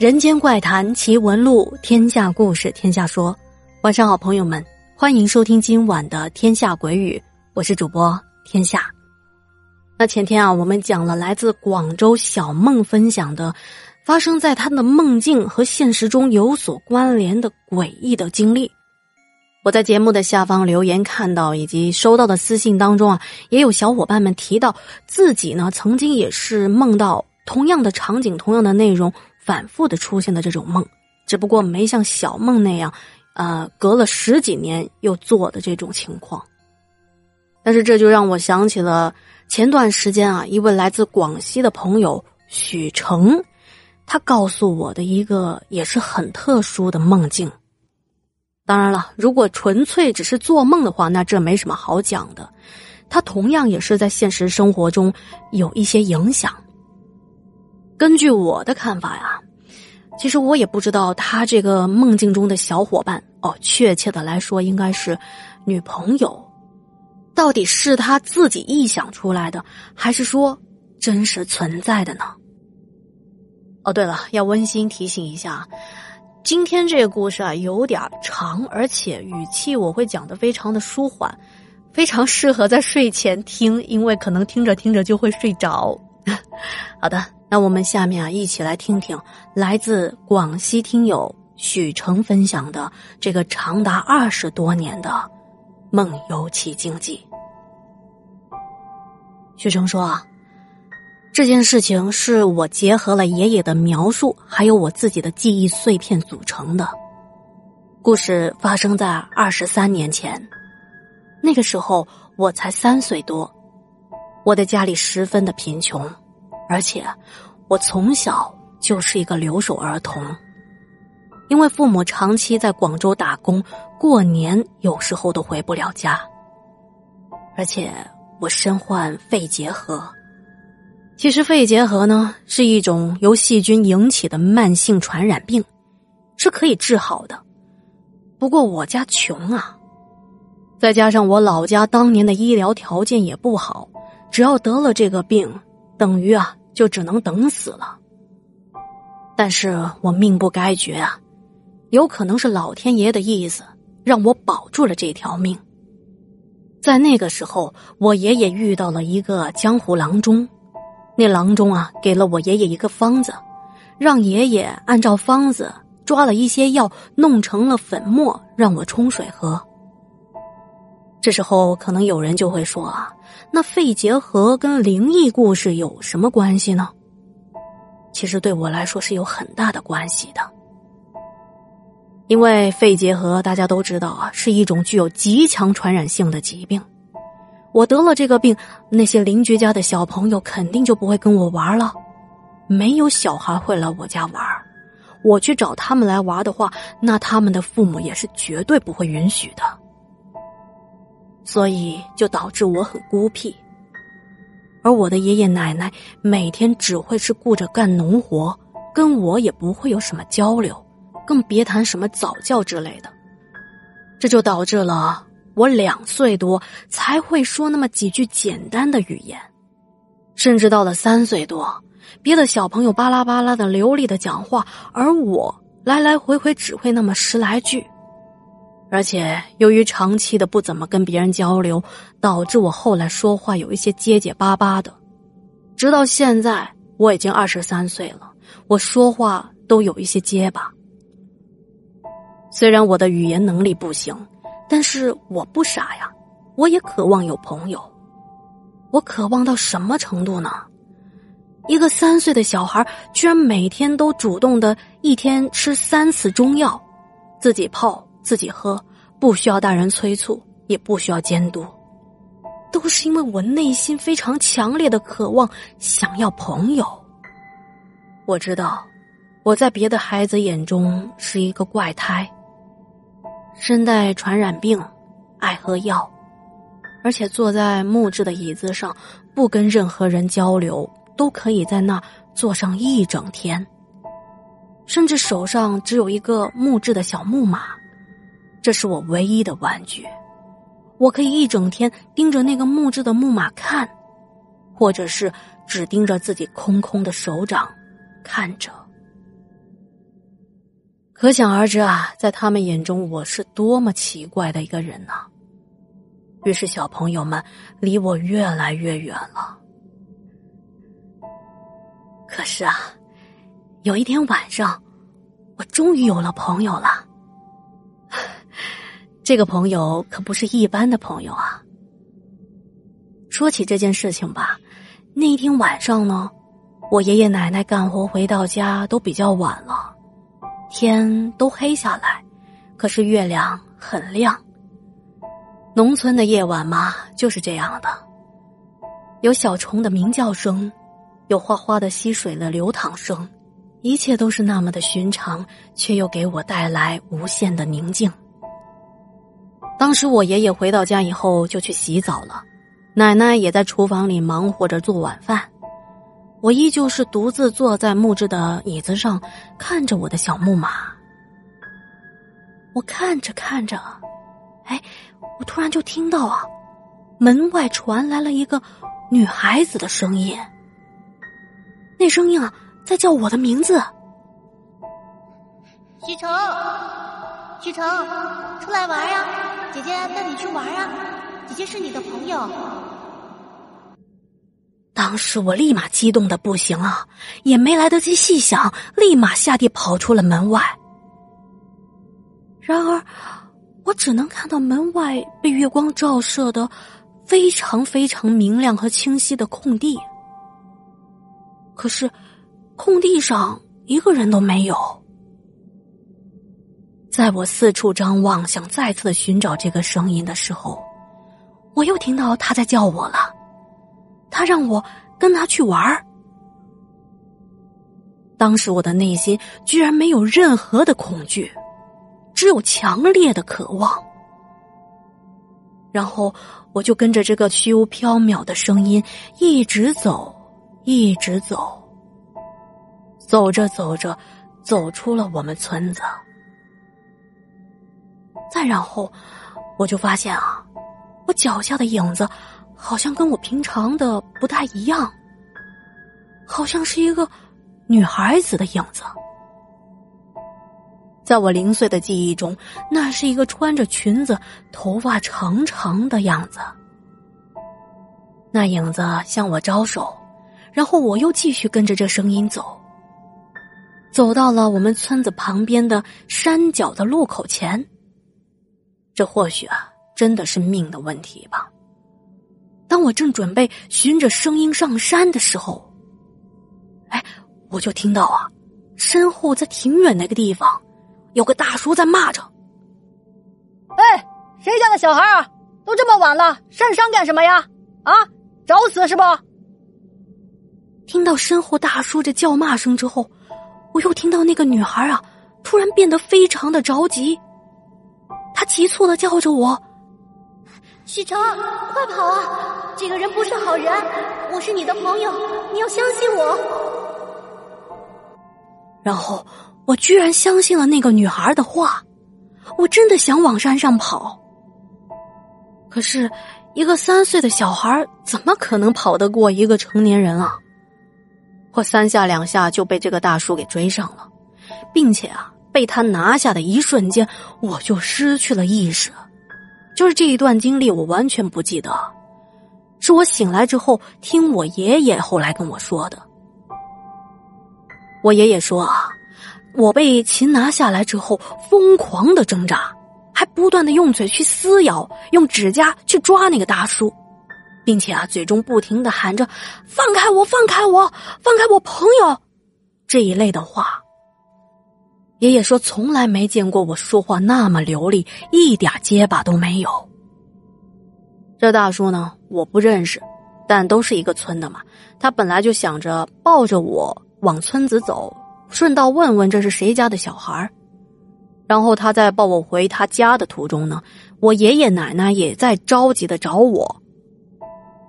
人间怪谈奇闻录，天下故事天下说。晚上好，朋友们，欢迎收听今晚的《天下鬼语》，我是主播天下。那前天啊，我们讲了来自广州小梦分享的发生在他的梦境和现实中有所关联的诡异的经历。我在节目的下方留言看到，以及收到的私信当中啊，也有小伙伴们提到自己呢曾经也是梦到同样的场景、同样的内容。反复的出现的这种梦，只不过没像小梦那样，呃，隔了十几年又做的这种情况。但是这就让我想起了前段时间啊，一位来自广西的朋友许成，他告诉我的一个也是很特殊的梦境。当然了，如果纯粹只是做梦的话，那这没什么好讲的。他同样也是在现实生活中有一些影响。根据我的看法呀，其实我也不知道他这个梦境中的小伙伴哦，确切的来说应该是女朋友，到底是他自己臆想出来的，还是说真实存在的呢？哦，对了，要温馨提醒一下，今天这个故事啊有点长，而且语气我会讲的非常的舒缓，非常适合在睡前听，因为可能听着听着就会睡着。好的。那我们下面啊，一起来听听来自广西听友许成分享的这个长达二十多年的梦游奇经记。许成说啊，这件事情是我结合了爷爷的描述，还有我自己的记忆碎片组成的。故事发生在二十三年前，那个时候我才三岁多，我的家里十分的贫穷。而且，我从小就是一个留守儿童，因为父母长期在广州打工，过年有时候都回不了家。而且我身患肺结核，其实肺结核呢是一种由细菌引起的慢性传染病，是可以治好的。不过我家穷啊，再加上我老家当年的医疗条件也不好，只要得了这个病，等于啊。就只能等死了。但是我命不该绝啊，有可能是老天爷的意思，让我保住了这条命。在那个时候，我爷爷遇到了一个江湖郎中，那郎中啊，给了我爷爷一个方子，让爷爷按照方子抓了一些药，弄成了粉末，让我冲水喝。这时候，可能有人就会说啊。那肺结核跟灵异故事有什么关系呢？其实对我来说是有很大的关系的，因为肺结核大家都知道啊，是一种具有极强传染性的疾病。我得了这个病，那些邻居家的小朋友肯定就不会跟我玩了，没有小孩会来我家玩。我去找他们来玩的话，那他们的父母也是绝对不会允许的。所以就导致我很孤僻，而我的爷爷奶奶每天只会是顾着干农活，跟我也不会有什么交流，更别谈什么早教之类的。这就导致了我两岁多才会说那么几句简单的语言，甚至到了三岁多，别的小朋友巴拉巴拉的流利的讲话，而我来来回回只会那么十来句。而且由于长期的不怎么跟别人交流，导致我后来说话有一些结结巴巴的。直到现在，我已经二十三岁了，我说话都有一些结巴。虽然我的语言能力不行，但是我不傻呀，我也渴望有朋友。我渴望到什么程度呢？一个三岁的小孩居然每天都主动的一天吃三次中药，自己泡。自己喝，不需要大人催促，也不需要监督，都是因为我内心非常强烈的渴望，想要朋友。我知道，我在别的孩子眼中是一个怪胎，身带传染病，爱喝药，而且坐在木质的椅子上，不跟任何人交流，都可以在那坐上一整天，甚至手上只有一个木质的小木马。这是我唯一的玩具，我可以一整天盯着那个木质的木马看，或者是只盯着自己空空的手掌看着。可想而知啊，在他们眼中，我是多么奇怪的一个人呢。于是，小朋友们离我越来越远了。可是啊，有一天晚上，我终于有了朋友了。这个朋友可不是一般的朋友啊。说起这件事情吧，那一天晚上呢，我爷爷奶奶干活回到家都比较晚了，天都黑下来，可是月亮很亮。农村的夜晚嘛，就是这样的，有小虫的鸣叫声，有哗哗的溪水的流淌声，一切都是那么的寻常，却又给我带来无限的宁静。当时我爷爷回到家以后就去洗澡了，奶奶也在厨房里忙活着做晚饭，我依旧是独自坐在木质的椅子上，看着我的小木马。我看着看着，哎。我突然就听到啊，门外传来了一个女孩子的声音。那声音啊，在叫我的名字。许成，许成，出来玩呀！姐姐带你去玩啊！姐姐是你的朋友。当时我立马激动的不行啊，也没来得及细想，立马下地跑出了门外。然而。我只能看到门外被月光照射的非常非常明亮和清晰的空地，可是空地上一个人都没有。在我四处张望，想再次的寻找这个声音的时候，我又听到他在叫我了，他让我跟他去玩。当时我的内心居然没有任何的恐惧。只有强烈的渴望，然后我就跟着这个虚无缥缈的声音一直走，一直走，走着走着，走出了我们村子。再然后，我就发现啊，我脚下的影子好像跟我平常的不太一样，好像是一个女孩子的影子。在我零碎的记忆中，那是一个穿着裙子、头发长长的样子。那影子向我招手，然后我又继续跟着这声音走，走到了我们村子旁边的山脚的路口前。这或许啊，真的是命的问题吧。当我正准备循着声音上山的时候，哎，我就听到啊，身后在挺远那个地方。有个大叔在骂着：“哎，谁家的小孩啊？都这么晚了，上山干什么呀？啊，找死是不？”听到身后大叔这叫骂声之后，我又听到那个女孩啊，突然变得非常的着急，她急促的叫着我：“许成，快跑啊！这个人不是好人，我是你的朋友，你要相信我。”然后。我居然相信了那个女孩的话，我真的想往山上跑。可是，一个三岁的小孩怎么可能跑得过一个成年人啊？我三下两下就被这个大叔给追上了，并且啊，被他拿下的一瞬间，我就失去了意识。就是这一段经历，我完全不记得，是我醒来之后听我爷爷后来跟我说的。我爷爷说啊。我被擒拿下来之后，疯狂的挣扎，还不断的用嘴去撕咬，用指甲去抓那个大叔，并且啊，嘴中不停的喊着“放开我，放开我，放开我朋友”这一类的话。爷爷说，从来没见过我说话那么流利，一点结巴都没有。这大叔呢，我不认识，但都是一个村的嘛。他本来就想着抱着我往村子走。顺道问问这是谁家的小孩然后他在抱我回他家的途中呢，我爷爷奶奶也在着急的找我。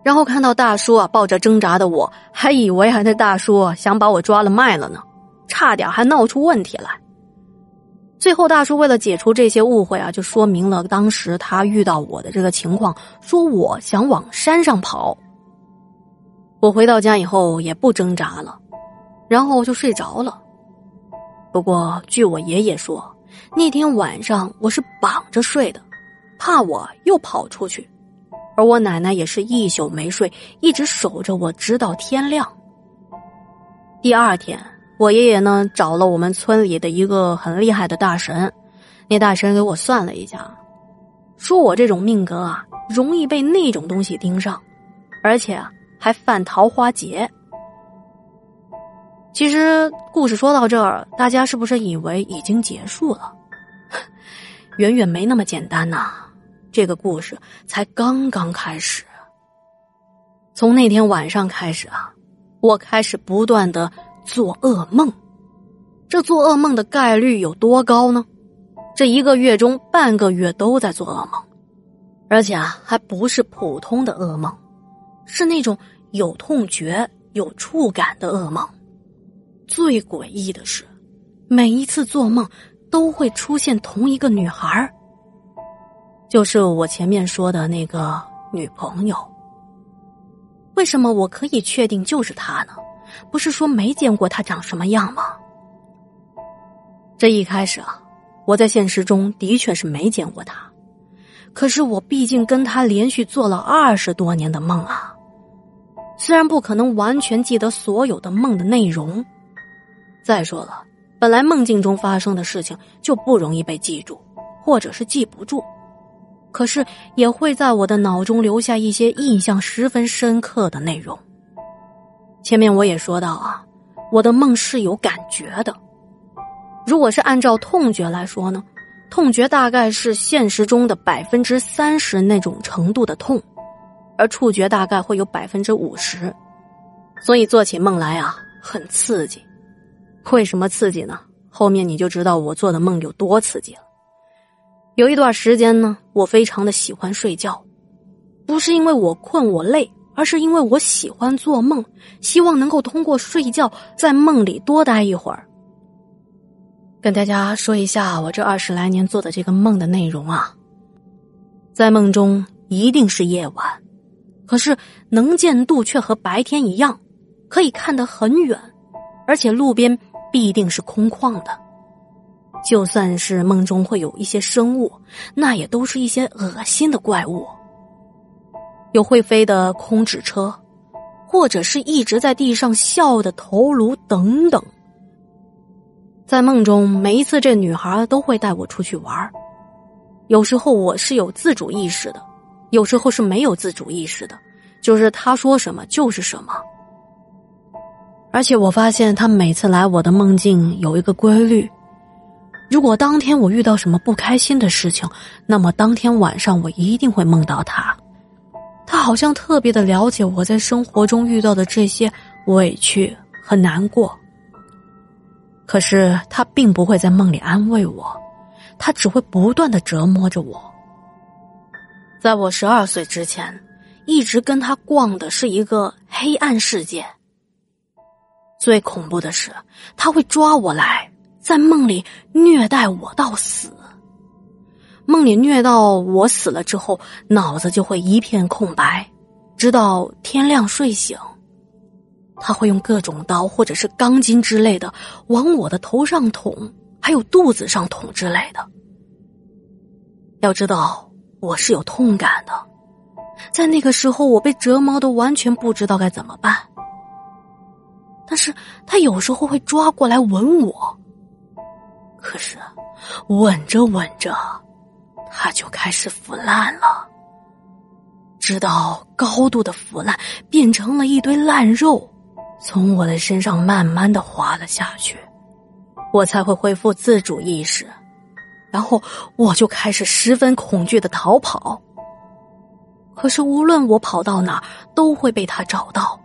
然后看到大叔啊抱着挣扎的我，还以为还是大叔想把我抓了卖了呢，差点还闹出问题来。最后大叔为了解除这些误会啊，就说明了当时他遇到我的这个情况，说我想往山上跑。我回到家以后也不挣扎了，然后就睡着了。不过据我爷爷说，那天晚上我是绑着睡的，怕我又跑出去。而我奶奶也是一宿没睡，一直守着我，直到天亮。第二天，我爷爷呢找了我们村里的一个很厉害的大神，那大神给我算了一下，说我这种命格啊，容易被那种东西盯上，而且啊还犯桃花劫。其实故事说到这儿，大家是不是以为已经结束了？远远没那么简单呐。这个故事才刚刚开始。从那天晚上开始啊，我开始不断的做噩梦。这做噩梦的概率有多高呢？这一个月中半个月都在做噩梦，而且啊，还不是普通的噩梦，是那种有痛觉、有触感的噩梦。最诡异的是，每一次做梦都会出现同一个女孩。就是我前面说的那个女朋友。为什么我可以确定就是她呢？不是说没见过他长什么样吗？这一开始啊，我在现实中的确是没见过他，可是我毕竟跟他连续做了二十多年的梦啊，虽然不可能完全记得所有的梦的内容，再说了，本来梦境中发生的事情就不容易被记住，或者是记不住。可是也会在我的脑中留下一些印象十分深刻的内容。前面我也说到啊，我的梦是有感觉的。如果是按照痛觉来说呢，痛觉大概是现实中的百分之三十那种程度的痛，而触觉大概会有百分之五十，所以做起梦来啊很刺激。为什么刺激呢？后面你就知道我做的梦有多刺激了。有一段时间呢，我非常的喜欢睡觉，不是因为我困我累，而是因为我喜欢做梦，希望能够通过睡觉在梦里多待一会儿。跟大家说一下我这二十来年做的这个梦的内容啊，在梦中一定是夜晚，可是能见度却和白天一样，可以看得很远，而且路边必定是空旷的。就算是梦中会有一些生物，那也都是一些恶心的怪物，有会飞的空纸车，或者是一直在地上笑的头颅等等。在梦中，每一次这女孩都会带我出去玩有时候我是有自主意识的，有时候是没有自主意识的，就是她说什么就是什么。而且我发现她每次来我的梦境有一个规律。如果当天我遇到什么不开心的事情，那么当天晚上我一定会梦到她。他好像特别的了解我在生活中遇到的这些委屈和难过。可是他并不会在梦里安慰我，他只会不断的折磨着我。在我十二岁之前，一直跟他逛的是一个黑暗世界。最恐怖的是，他会抓我来。在梦里虐待我到死，梦里虐到我死了之后，脑子就会一片空白，直到天亮睡醒。他会用各种刀或者是钢筋之类的往我的头上捅，还有肚子上捅之类的。要知道我是有痛感的，在那个时候我被折磨的完全不知道该怎么办。但是他有时候会抓过来吻我。可是，吻着吻着，它就开始腐烂了。直到高度的腐烂变成了一堆烂肉，从我的身上慢慢的滑了下去，我才会恢复自主意识。然后我就开始十分恐惧的逃跑。可是无论我跑到哪，都会被他找到。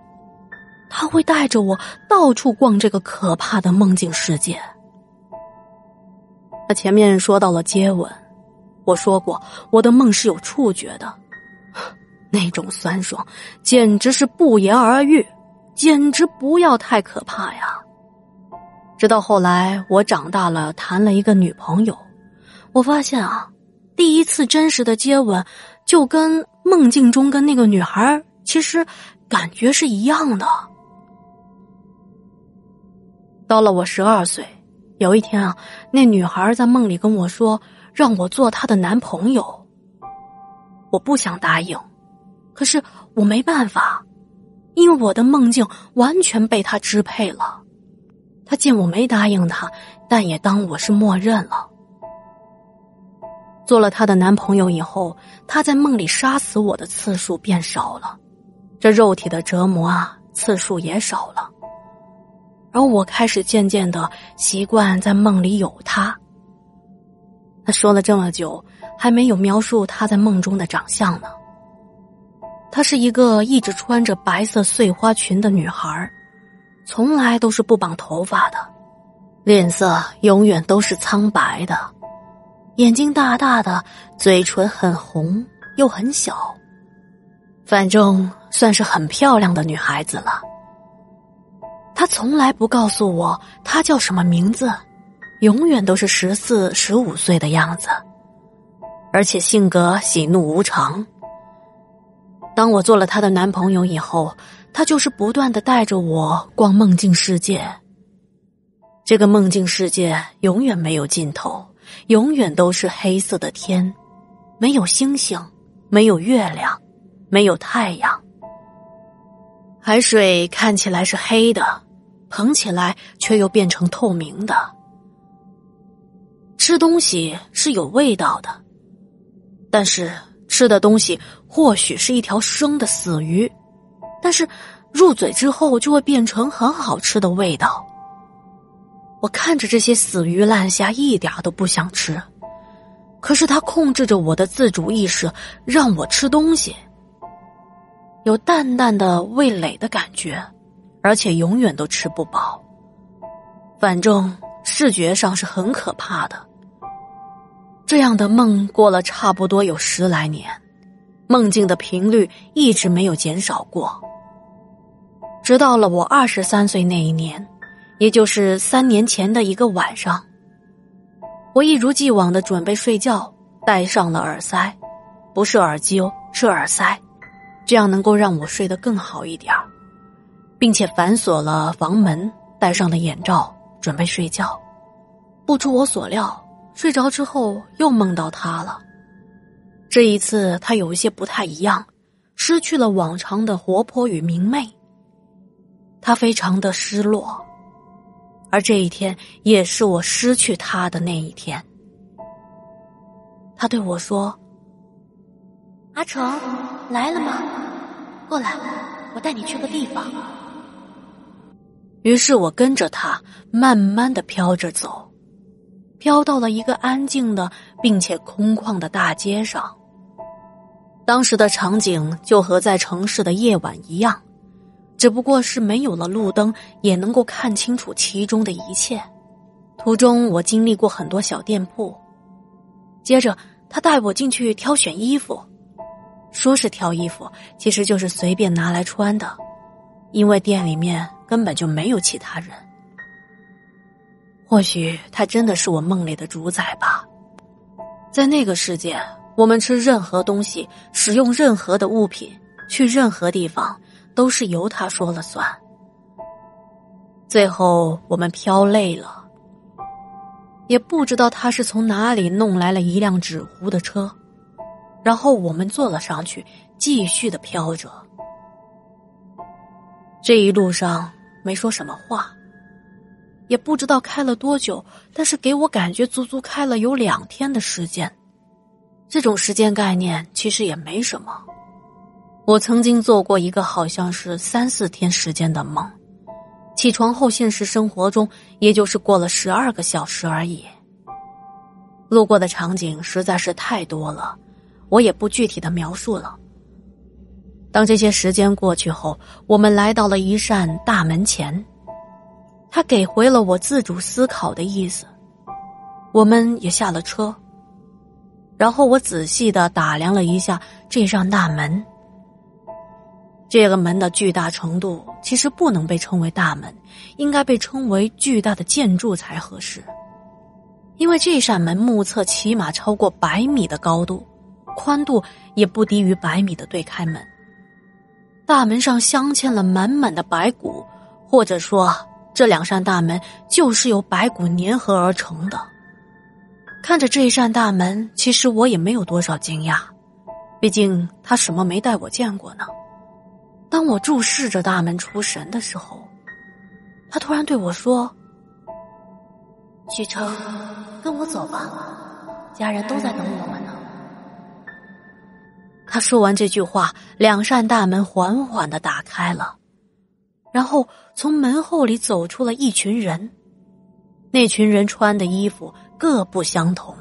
他会带着我到处逛这个可怕的梦境世界。他前面说到了接吻，我说过我的梦是有触觉的，那种酸爽简直是不言而喻，简直不要太可怕呀！直到后来我长大了，谈了一个女朋友，我发现啊，第一次真实的接吻就跟梦境中跟那个女孩其实感觉是一样的。到了我十二岁。有一天啊，那女孩在梦里跟我说，让我做她的男朋友。我不想答应，可是我没办法，因为我的梦境完全被他支配了。他见我没答应他，但也当我是默认了。做了他的男朋友以后，他在梦里杀死我的次数变少了，这肉体的折磨啊，次数也少了。而我开始渐渐的习惯在梦里有他。他说了这么久。还没有描述她在梦中的长相呢。她是一个一直穿着白色碎花裙的女孩，从来都是不绑头发的，脸色永远都是苍白的，眼睛大大的，嘴唇很红又很小，反正算是很漂亮的女孩子了。她从来不告诉我她叫什么名字，永远都是十四、十五岁的样子。而且性格喜怒无常。当我做了她的男朋友以后，他就是不断的带着我逛梦境世界。这个梦境世界永远没有尽头，永远都是黑色的天，没有星星，没有月亮，没有太阳。海水看起来是黑的，捧起来却又变成透明的。吃东西是有味道的。但是吃的东西或许是一条生的死鱼，但是入嘴之后就会变成很好吃的味道。我看着这些死鱼烂虾，一点都不想吃，可是它控制着我的自主意识，让我吃东西。有淡淡的味蕾的感觉，而且永远都吃不饱。反正视觉上是很可怕的。这样的梦过了差不多有十来年，梦境的频率一直没有减少过。直到了我二十三岁那一年，也就是三年前的一个晚上，我一如既往的准备睡觉，戴上了耳塞，不是耳机哦，是耳塞，这样能够让我睡得更好一点并且反锁了房门，戴上了眼罩，准备睡觉。不出我所料。睡着之后又梦到他了，这一次他有一些不太一样，失去了往常的活泼与明媚。他非常的失落，而这一天也是我失去他的那一天。他对我说：“阿成，来了吗？过来，我带你去个地方。”于是我跟着他慢慢的飘着走。飘到了一个安静的并且空旷的大街上。当时的场景就和在城市的夜晚一样，只不过是没有了路灯，也能够看清楚其中的一切。途中我经历过很多小店铺，接着他带我进去挑选衣服，说是挑衣服，其实就是随便拿来穿的，因为店里面根本就没有其他人。或许他真的是我梦里的主宰吧。在那个世界，我们吃任何东西、使用任何的物品、去任何地方，都是由他说了算。最后我们飘累了，也不知道他是从哪里弄来了一辆纸糊的车，然后我们坐了上去，继续的飘着。这一路上没说什么话。也不知道开了多久，但是给我感觉足足开了有两天的时间。这种时间概念其实也没什么。我曾经做过一个好像是三四天时间的梦，起床后现实生活中也就是过了十二个小时而已。路过的场景实在是太多了，我也不具体的描述了。当这些时间过去后，我们来到了一扇大门前。他给回了我自主思考的意思，我们也下了车。然后我仔细的打量了一下这扇大门。这个门的巨大程度其实不能被称为大门，应该被称为巨大的建筑才合适。因为这扇门目测起码超过百米的高度，宽度也不低于百米的对开门。大门上镶嵌了满满的白骨，或者说。这两扇大门就是由白骨粘合而成的。看着这一扇大门，其实我也没有多少惊讶，毕竟他什么没带我见过呢。当我注视着大门出神的时候，他突然对我说：“许成，跟我走吧，家人都在等我们呢。”他说完这句话，两扇大门缓缓的打开了，然后从门后里走出了一群人。那群人穿的衣服各不相同，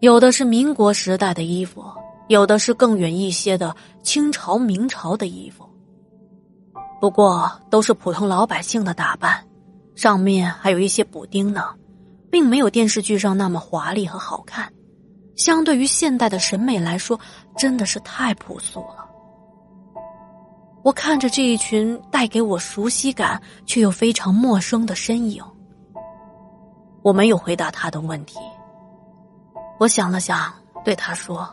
有的是民国时代的衣服，有的是更远一些的清朝、明朝的衣服。不过都是普通老百姓的打扮，上面还有一些补丁呢，并没有电视剧上那么华丽和好看。相对于现代的审美来说，真的是太朴素了。我看着这一群带给我熟悉感却又非常陌生的身影，我没有回答他的问题。我想了想，对他说：“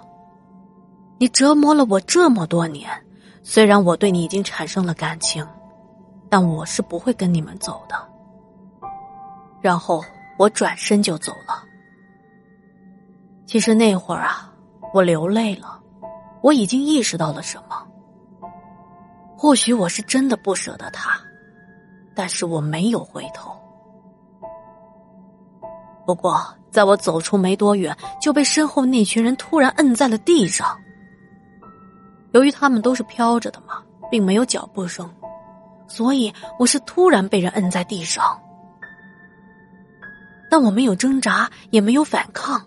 你折磨了我这么多年，虽然我对你已经产生了感情，但我是不会跟你们走的。”然后我转身就走了。其实那会儿啊，我流泪了，我已经意识到了什么。或许我是真的不舍得他，但是我没有回头。不过，在我走出没多远，就被身后那群人突然摁在了地上。由于他们都是飘着的嘛，并没有脚步声，所以我是突然被人摁在地上。但我没有挣扎，也没有反抗。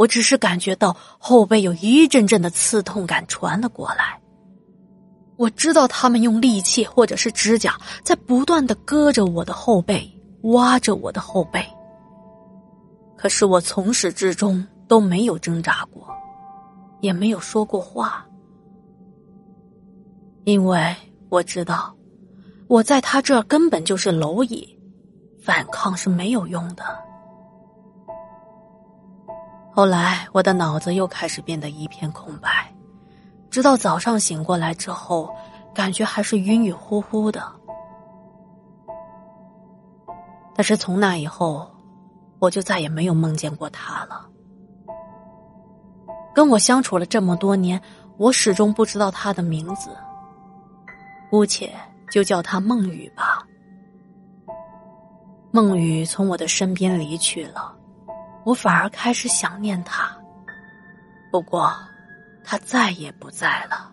我只是感觉到后背有一阵阵的刺痛感传了过来。我知道他们用利器或者是指甲在不断的割着我的后背，挖着我的后背。可是我从始至终都没有挣扎过，也没有说过话，因为我知道我在他这儿根本就是蝼蚁，反抗是没有用的。后来，我的脑子又开始变得一片空白，直到早上醒过来之后，感觉还是晕晕乎乎的。但是从那以后，我就再也没有梦见过他了。跟我相处了这么多年，我始终不知道他的名字，姑且就叫他梦雨吧。梦雨从我的身边离去了。我反而开始想念他，不过，他再也不在了。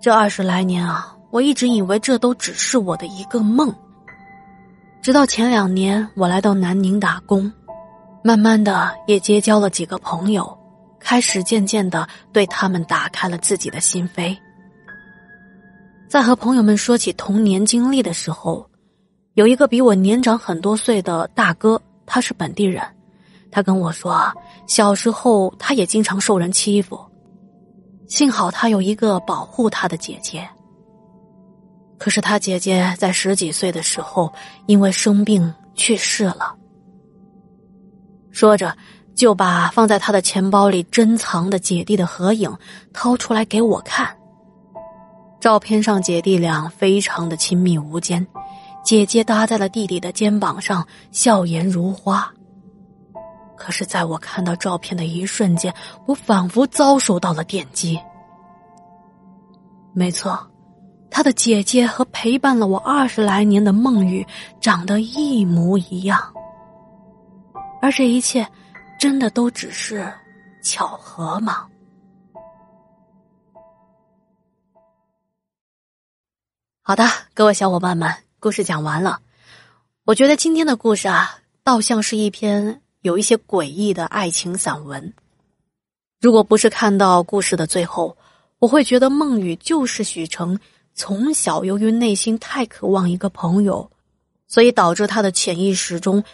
这二十来年啊，我一直以为这都只是我的一个梦。直到前两年，我来到南宁打工，慢慢的也结交了几个朋友，开始渐渐的对他们打开了自己的心扉。在和朋友们说起童年经历的时候，有一个比我年长很多岁的大哥。他是本地人，他跟我说，小时候他也经常受人欺负，幸好他有一个保护他的姐姐。可是他姐姐在十几岁的时候因为生病去世了。说着，就把放在他的钱包里珍藏的姐弟的合影掏出来给我看。照片上姐弟俩非常的亲密无间。姐姐搭在了弟弟的肩膀上，笑颜如花。可是，在我看到照片的一瞬间，我仿佛遭受到了电击。没错，他的姐姐和陪伴了我二十来年的梦雨长得一模一样。而这一切，真的都只是巧合吗？好的，各位小伙伴们。故事讲完了，我觉得今天的故事啊，倒像是一篇有一些诡异的爱情散文。如果不是看到故事的最后，我会觉得孟雨就是许成从小由于内心太渴望一个朋友，所以导致他的潜意识中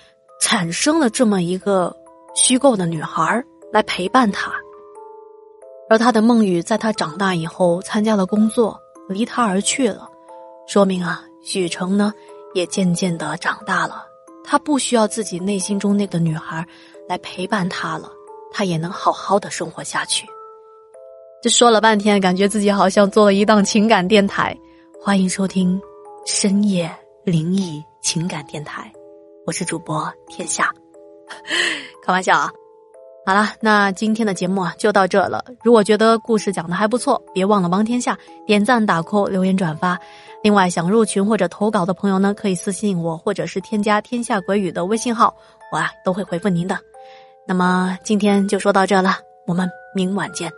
产生了这么一个虚构的女孩来陪伴他。而他的孟雨在他长大以后参加了工作，离他而去了，说明啊。许成呢，也渐渐的长大了，他不需要自己内心中那个女孩来陪伴他了，他也能好好的生活下去。这说了半天，感觉自己好像做了一档情感电台。欢迎收听深夜灵异情感电台，我是主播天下，开玩笑啊。好了，那今天的节目啊就到这了。如果觉得故事讲的还不错，别忘了帮天下点赞、打 call、留言、转发。另外，想入群或者投稿的朋友呢，可以私信我，或者是添加“天下鬼语”的微信号，我啊都会回复您的。那么今天就说到这了，我们明晚见。